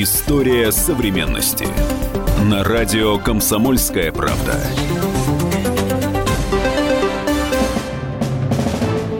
История современности. На радио «Комсомольская правда».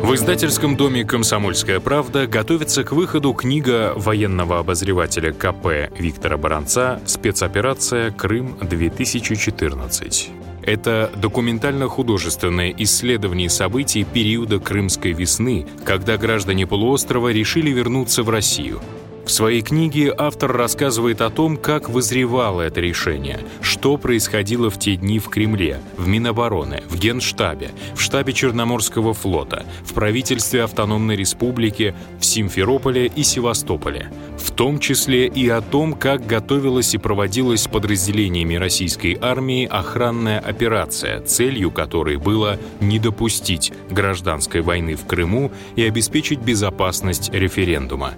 В издательском доме «Комсомольская правда» готовится к выходу книга военного обозревателя КП Виктора Баранца «Спецоперация Крым-2014». Это документально-художественное исследование событий периода Крымской весны, когда граждане полуострова решили вернуться в Россию – в своей книге автор рассказывает о том, как вызревало это решение, что происходило в те дни в Кремле, в Минобороны, в Генштабе, в штабе Черноморского флота, в правительстве Автономной Республики, в Симферополе и Севастополе, в том числе и о том, как готовилась и проводилась подразделениями российской армии охранная операция, целью которой было не допустить гражданской войны в Крыму и обеспечить безопасность референдума.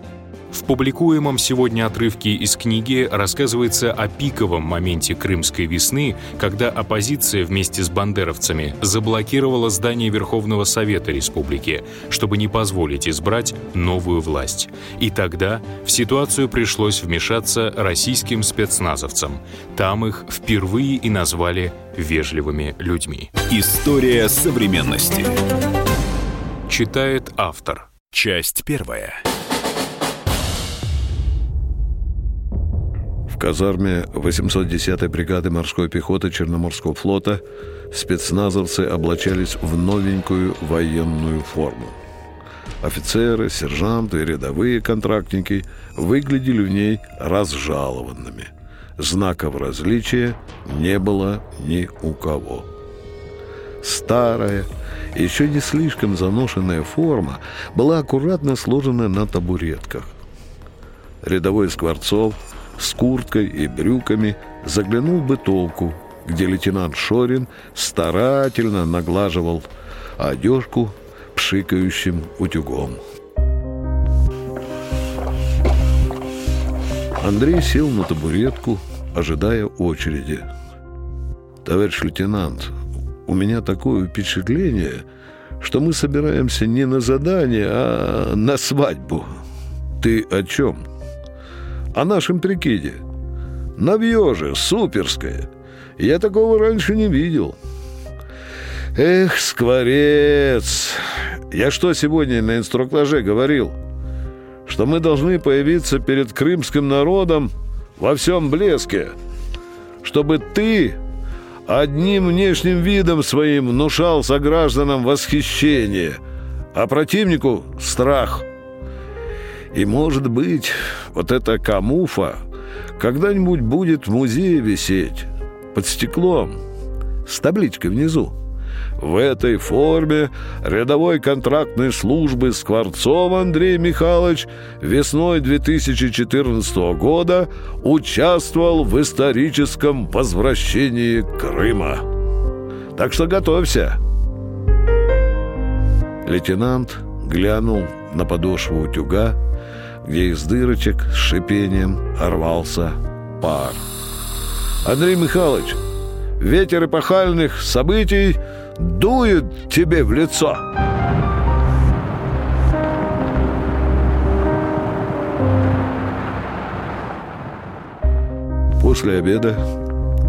В публикуемом сегодня отрывке из книги рассказывается о пиковом моменте Крымской весны, когда оппозиция вместе с бандеровцами заблокировала здание Верховного Совета Республики, чтобы не позволить избрать новую власть. И тогда в ситуацию пришлось вмешаться российским спецназовцам. Там их впервые и назвали вежливыми людьми. История современности. Читает автор. Часть первая. Казарме 810-й бригады морской пехоты Черноморского флота спецназовцы облачались в новенькую военную форму. Офицеры, сержанты и рядовые контрактники выглядели в ней разжалованными. Знаков различия не было ни у кого. Старая, еще не слишком заношенная форма была аккуратно сложена на табуретках. Рядовой Скворцов – с курткой и брюками заглянул в бытовку, где лейтенант Шорин старательно наглаживал одежку пшикающим утюгом. Андрей сел на табуретку, ожидая очереди. «Товарищ лейтенант, у меня такое впечатление, что мы собираемся не на задание, а на свадьбу. Ты о чем?» О нашем прикиде. Навье же, суперское. Я такого раньше не видел. Эх, скворец! Я что сегодня на инструктаже говорил? Что мы должны появиться перед крымским народом во всем блеске. Чтобы ты одним внешним видом своим внушал согражданам восхищение, а противнику — страх — и, может быть, вот эта камуфа когда-нибудь будет в музее висеть под стеклом с табличкой внизу. В этой форме рядовой контрактной службы Скворцов Андрей Михайлович весной 2014 года участвовал в историческом возвращении Крыма. Так что готовься. Лейтенант глянул на подошву утюга, где из дырочек с шипением рвался пар. «Андрей Михайлович, ветер эпохальных событий дует тебе в лицо!» После обеда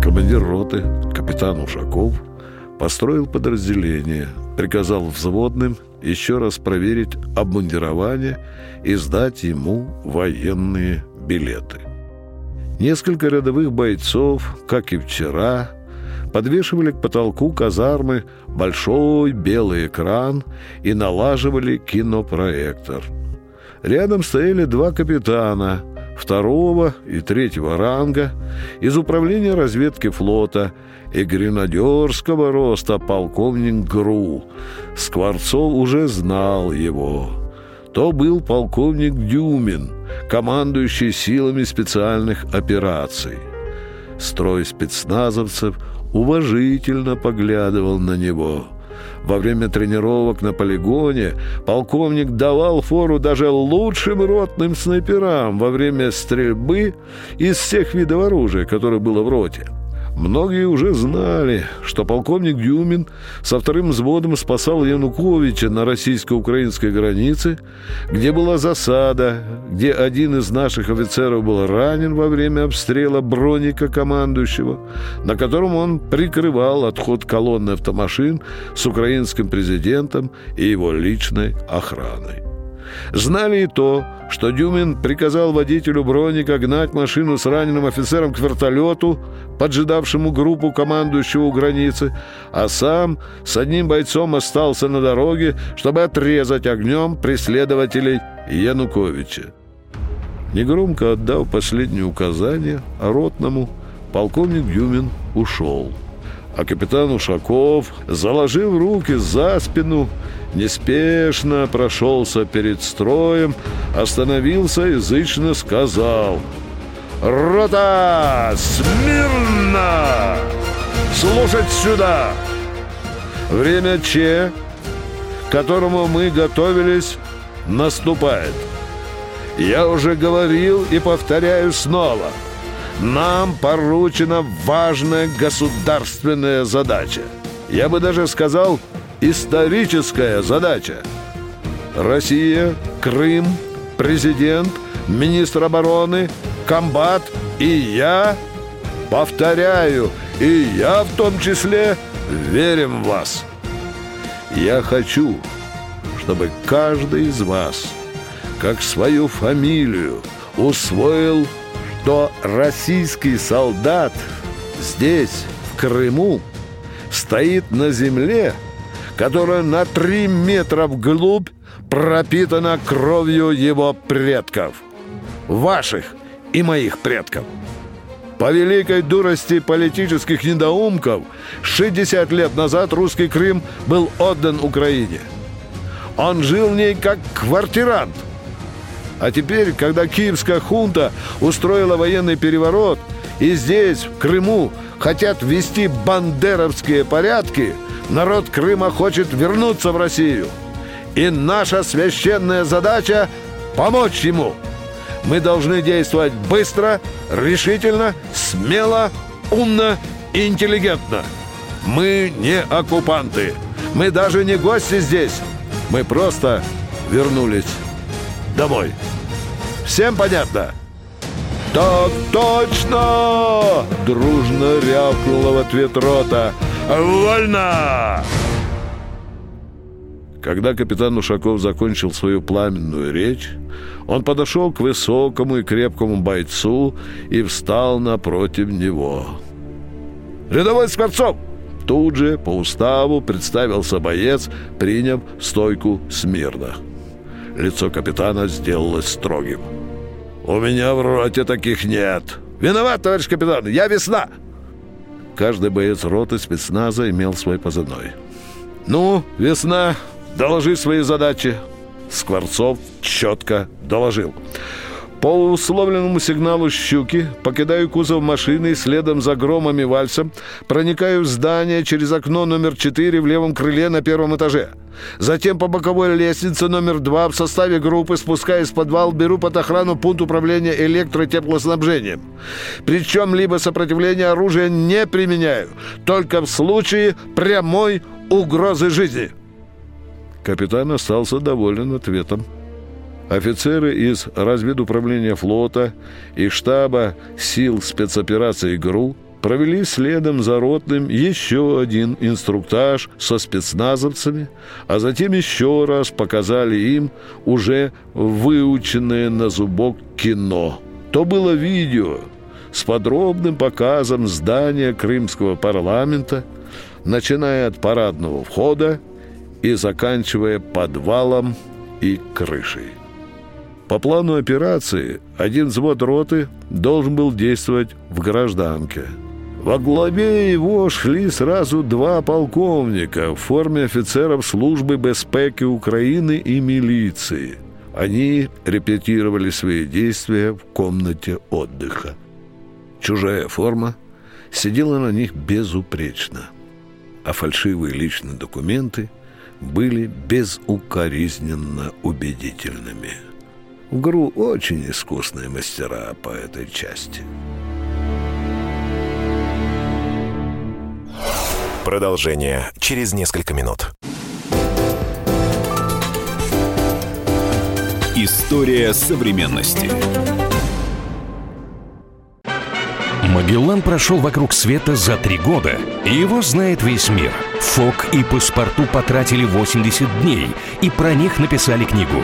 командир роты, капитан Ушаков, построил подразделение, приказал взводным еще раз проверить обмундирование и сдать ему военные билеты. Несколько рядовых бойцов, как и вчера, подвешивали к потолку казармы большой белый экран и налаживали кинопроектор. Рядом стояли два капитана второго и третьего ранга из управления разведки флота и гренадерского роста полковник Гру. Скворцов уже знал его. То был полковник Дюмин, командующий силами специальных операций. Строй спецназовцев уважительно поглядывал на него – во время тренировок на полигоне полковник давал фору даже лучшим ротным снайперам во время стрельбы из всех видов оружия, которое было в роте. Многие уже знали, что полковник Дюмин со вторым взводом спасал Януковича на российско-украинской границе, где была засада, где один из наших офицеров был ранен во время обстрела броника командующего, на котором он прикрывал отход колонны автомашин с украинским президентом и его личной охраной. Знали и то, что Дюмин приказал водителю Броника гнать машину с раненым офицером к вертолету, поджидавшему группу командующего у границы, а сам с одним бойцом остался на дороге, чтобы отрезать огнем преследователей Януковича. Негромко отдав последнее указание ротному, полковник Дюмин ушел. А капитан Ушаков, заложив руки за спину, неспешно прошелся перед строем, остановился язычно сказал «Рота! Смирно! Слушать сюда! Время Че, к которому мы готовились, наступает. Я уже говорил и повторяю снова. Нам поручена важная государственная задача. Я бы даже сказал – историческая задача. Россия, Крым, президент, министр обороны, комбат и я, повторяю, и я в том числе верим в вас. Я хочу, чтобы каждый из вас, как свою фамилию, усвоил, что российский солдат здесь, в Крыму, стоит на земле – которая на три метра вглубь пропитана кровью его предков. Ваших и моих предков. По великой дурости политических недоумков 60 лет назад русский Крым был отдан Украине. Он жил в ней как квартирант. А теперь, когда киевская хунта устроила военный переворот, и здесь, в Крыму, хотят ввести бандеровские порядки – Народ Крыма хочет вернуться в Россию. И наша священная задача – помочь ему. Мы должны действовать быстро, решительно, смело, умно интеллигентно. Мы не оккупанты. Мы даже не гости здесь. Мы просто вернулись домой. Всем понятно? «Так точно!» – дружно рявкнула в ответ рота – Вольно!» Когда капитан Ушаков закончил свою пламенную речь, он подошел к высокому и крепкому бойцу и встал напротив него. «Рядовой Скворцов!» Тут же по уставу представился боец, приняв стойку смирно. Лицо капитана сделалось строгим. «У меня в роте таких нет!» «Виноват, товарищ капитан! Я весна!» Каждый боец роты спецназа имел свой позывной. «Ну, весна, доложи свои задачи!» Скворцов четко доложил. По условленному сигналу «Щуки» покидаю кузов машины и следом за громом и вальсом проникаю в здание через окно номер 4 в левом крыле на первом этаже. Затем по боковой лестнице номер 2 в составе группы спускаясь в подвал беру под охрану пункт управления электротеплоснабжением. Причем либо сопротивление оружия не применяю, только в случае прямой угрозы жизни. Капитан остался доволен ответом. Офицеры из разведуправления флота и штаба сил спецоперации ГРУ провели следом за ротным еще один инструктаж со спецназовцами, а затем еще раз показали им уже выученное на зубок кино. То было видео с подробным показом здания крымского парламента, начиная от парадного входа и заканчивая подвалом и крышей. По плану операции один взвод роты должен был действовать в гражданке. Во главе его шли сразу два полковника в форме офицеров службы безпеки Украины и милиции. Они репетировали свои действия в комнате отдыха. Чужая форма сидела на них безупречно, а фальшивые личные документы были безукоризненно убедительными. В ГРУ очень искусные мастера по этой части. Продолжение через несколько минут. История современности. Магеллан прошел вокруг света за три года, и его знает весь мир. Фок и паспорту потратили 80 дней, и про них написали книгу.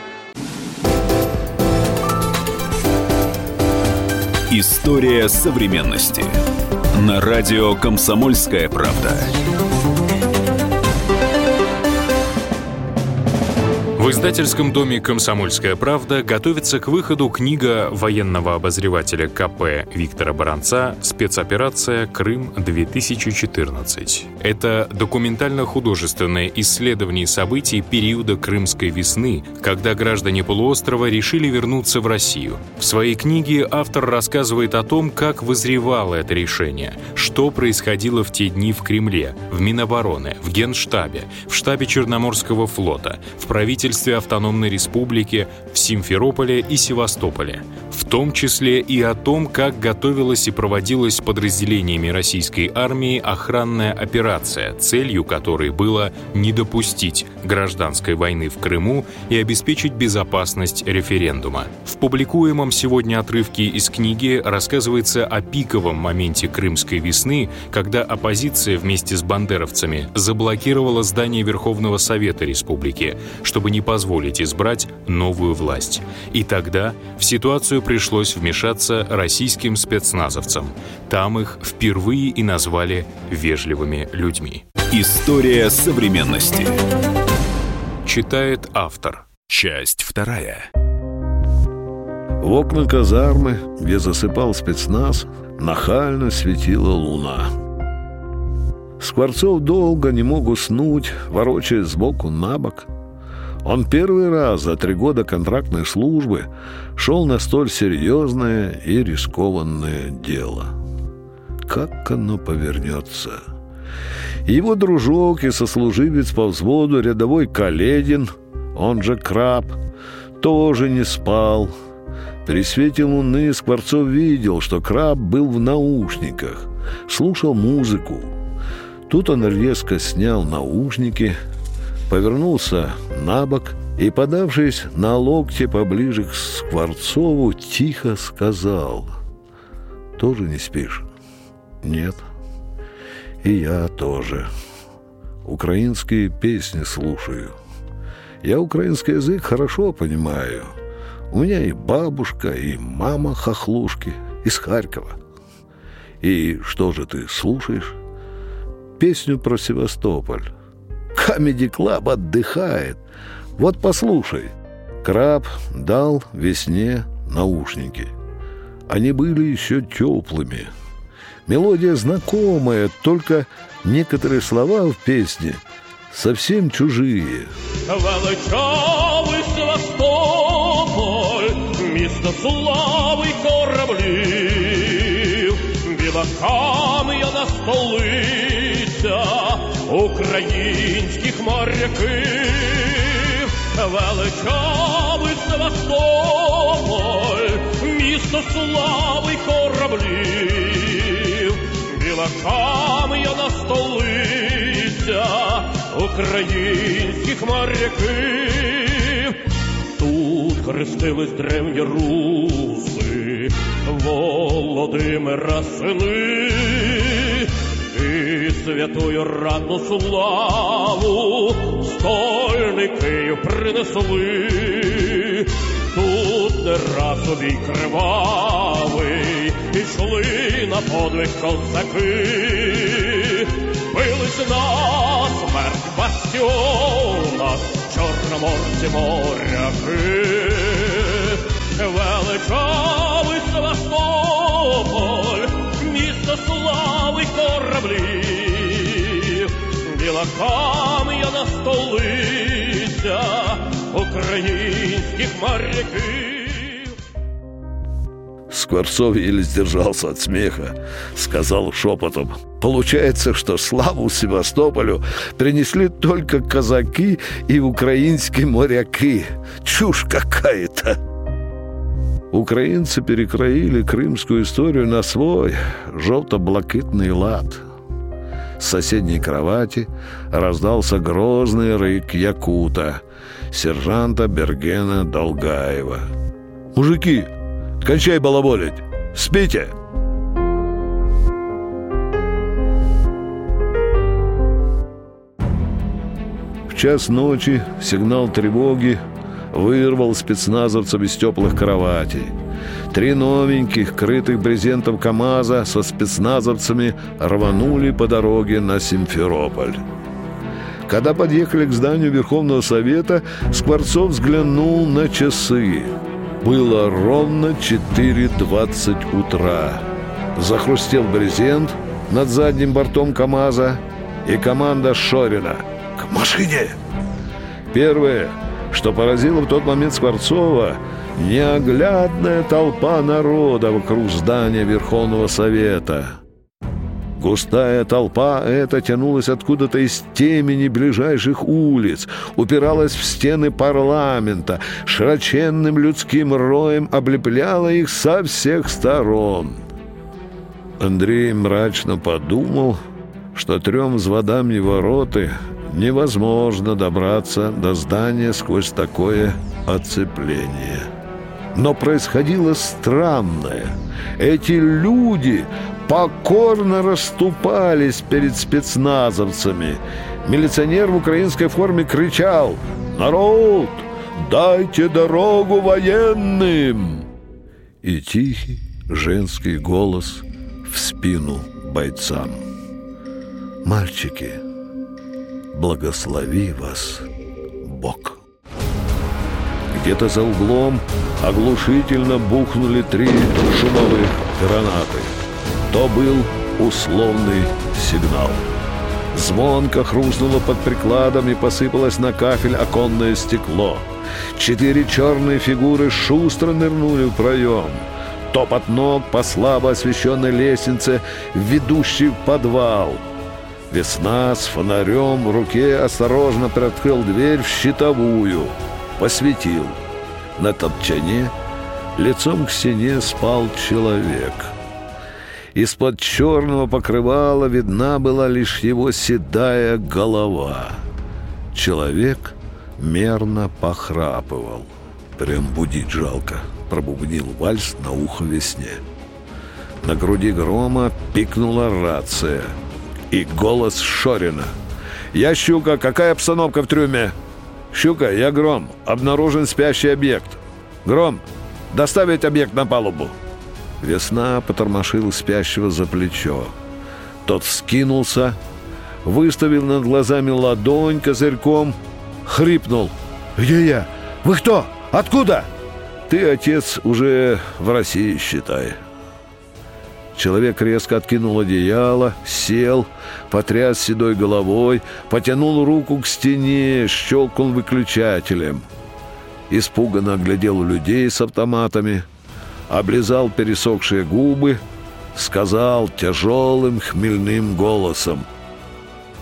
История современности. На радио «Комсомольская правда». Издательском доме «Комсомольская правда» готовится к выходу книга военного обозревателя КП Виктора Баранца «Спецоперация Крым-2014». Это документально-художественное исследование событий периода Крымской весны, когда граждане полуострова решили вернуться в Россию. В своей книге автор рассказывает о том, как вызревало это решение, что происходило в те дни в Кремле, в Минобороны, в Генштабе, в штабе Черноморского флота, в правительстве правительстве автономной республики в Симферополе и Севастополе, в том числе и о том, как готовилась и проводилась подразделениями российской армии охранная операция, целью которой было не допустить гражданской войны в Крыму и обеспечить безопасность референдума. В публикуемом сегодня отрывке из книги рассказывается о пиковом моменте Крымской весны, когда оппозиция вместе с бандеровцами заблокировала здание Верховного Совета Республики, чтобы не позволить избрать новую власть. И тогда в ситуацию пришлось вмешаться российским спецназовцам. Там их впервые и назвали вежливыми людьми. История современности. Читает автор. Часть вторая. В окна казармы, где засыпал спецназ, нахально светила луна. Скворцов долго не мог уснуть, ворочаясь сбоку на бок. Он первый раз за три года контрактной службы шел на столь серьезное и рискованное дело. Как оно повернется? Его дружок и сослуживец по взводу рядовой Каледин, он же Краб, тоже не спал. При свете луны Скворцов видел, что Краб был в наушниках, слушал музыку. Тут он резко снял наушники – повернулся на бок и, подавшись на локте поближе к Скворцову, тихо сказал «Тоже не спишь?» «Нет». «И я тоже. Украинские песни слушаю. Я украинский язык хорошо понимаю. У меня и бабушка, и мама хохлушки из Харькова. И что же ты слушаешь?» «Песню про Севастополь». Камеди Клаб отдыхает. Вот послушай. Краб дал весне наушники. Они были еще теплыми. Мелодия знакомая, только некоторые слова в песне совсем чужие. Величавий Севастополь, місто слави й кораблів, біла українських моряків, величавий Севастополь, місто слави кораблів, біла кам'яна столиця українських моряків. Тут хрестились древні руси, Володимира сини, святую ранну славу стольний Київ принесли. Тут не раз обій кривавий, ішли на подвиг козаки, бились на смерть в бастіонах, чорноморці моряки, величавий Севастополь, кораблів, біла кам'яна столиця українських моряків. Скворцов еле сдержался от смеха, сказал шепотом. Получается, что славу Севастополю принесли только казаки и украинские моряки. Чушь какая-то. Украинцы перекроили крымскую историю на свой желто-блакитный лад. с соседней кровати раздался грозный рык якута, сержанта Бергена Долгаева. «Мужики, кончай балаболить! Спите!» В час ночи сигнал тревоги вырвал спецназовцев из теплых кроватей. Три новеньких, крытых брезентом КамАЗа со спецназовцами рванули по дороге на Симферополь. Когда подъехали к зданию Верховного Совета, Скворцов взглянул на часы. Было ровно 4.20 утра. Захрустел брезент над задним бортом КамАЗа, и команда Шорина «К машине!» Первое, что поразило в тот момент Скворцова, неоглядная толпа народа вокруг здания Верховного Совета. Густая толпа эта тянулась откуда-то из темени ближайших улиц, упиралась в стены парламента, широченным людским роем облепляла их со всех сторон. Андрей мрачно подумал, что трем взводам невороты невозможно добраться до здания сквозь такое оцепление. Но происходило странное. Эти люди покорно расступались перед спецназовцами. Милиционер в украинской форме кричал «Народ, дайте дорогу военным!» И тихий женский голос в спину бойцам. «Мальчики, благослови вас Бог!» Где-то за углом оглушительно бухнули три шумовых гранаты. То был условный сигнал. Звонко хрустнуло под прикладом и посыпалось на кафель оконное стекло. Четыре черные фигуры шустро нырнули в проем. Топот ног по слабо освещенной лестнице, ведущей в подвал. Весна с фонарем в руке осторожно приоткрыл дверь в щитовую — посветил. На топчане лицом к стене спал человек. Из-под черного покрывала видна была лишь его седая голова. Человек мерно похрапывал. Прям будить жалко, пробубнил вальс на ухо весне. На груди грома пикнула рация. И голос Шорина. «Я щука, какая обстановка в трюме?» «Щука, я Гром. Обнаружен спящий объект. Гром, доставить объект на палубу». Весна потормошил спящего за плечо. Тот скинулся, выставил над глазами ладонь козырьком, хрипнул. «Где я? Вы кто? Откуда?» «Ты, отец, уже в России, считай». Человек резко откинул одеяло, сел, потряс седой головой, потянул руку к стене, щелкнул выключателем. Испуганно оглядел людей с автоматами, облизал пересохшие губы, сказал тяжелым хмельным голосом.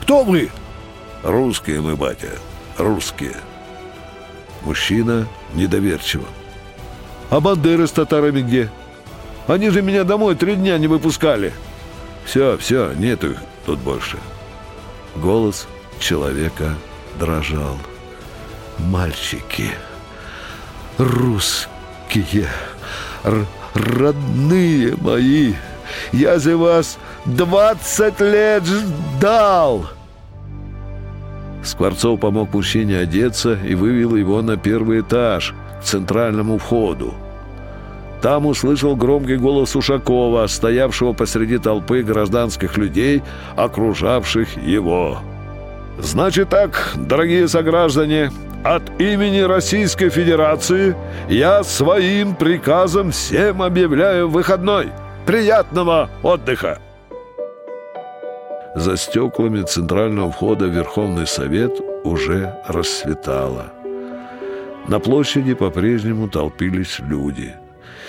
«Кто вы?» «Русские мы, батя, русские». Мужчина недоверчиво. «А бандеры с татарами где?» Они же меня домой три дня не выпускали. Все, все, нету их тут больше. Голос человека дрожал. Мальчики, русские, родные мои, я за вас двадцать лет ждал!» Скворцов помог мужчине одеться и вывел его на первый этаж, к центральному входу. Там услышал громкий голос Ушакова, стоявшего посреди толпы гражданских людей, окружавших его. «Значит так, дорогие сограждане, от имени Российской Федерации я своим приказом всем объявляю выходной. Приятного отдыха!» За стеклами центрального входа в Верховный Совет уже рассветало. На площади по-прежнему толпились люди.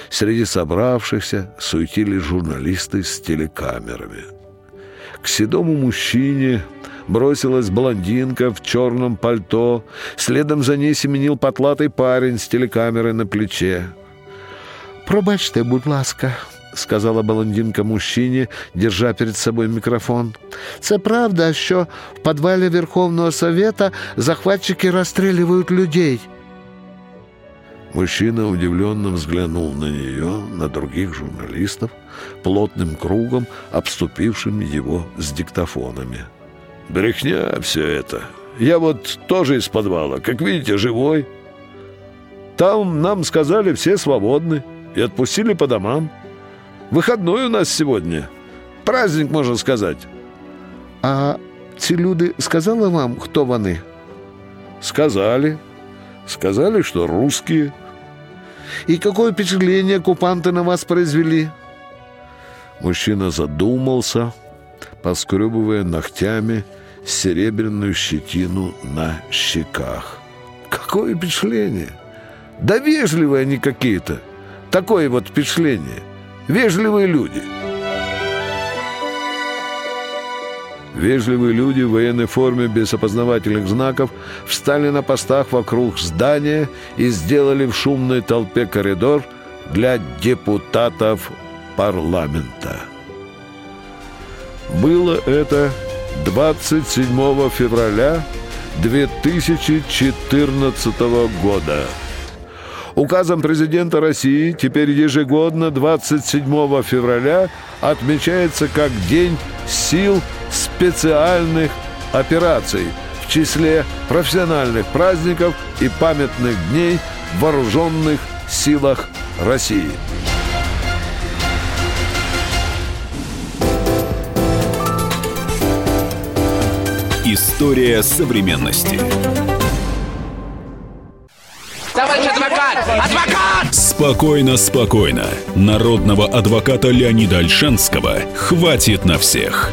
Среди собравшихся суетились журналисты с телекамерами. К седому мужчине бросилась блондинка в черном пальто. Следом за ней семенил потлатый парень с телекамерой на плече. «Пробачте, будь ласка», — сказала блондинка мужчині, держа перед собой мікрофон. «Це правда, що в підвалі Верховного Совета захватчики розстрілюють людей». Мужчина удивленно взглянул на нее, на других журналистов, плотным кругом обступившим его с диктофонами. «Брехня все это. Я вот тоже из подвала, как видите, живой. Там нам сказали, все свободны и отпустили по домам. Выходной у нас сегодня. Праздник, можно сказать». «А ці люди сказали вам, кто вони?» «Сказали. Сказали, что русские». «И какое впечатление оккупанты на вас произвели?» Мужчина задумался, поскребывая ногтями серебряную щетину на щеках. «Какое впечатление! Да вежливые они какие-то! Такое вот впечатление! Вежливые люди!» Вежливые люди в военной форме без опознавательных знаков встали на постах вокруг здания и сделали в шумной толпе коридор для депутатов парламента. Было это 27 февраля 2014 года. Указом президента России теперь ежегодно 27 февраля отмечается как День сил специальных операций в числе профессиональных праздников и памятных дней в вооруженных силах России. История современности. Товарищ адвокат! Адвокат! Спокойно, спокойно. Народного адвоката Леонида Альшанского хватит на всех.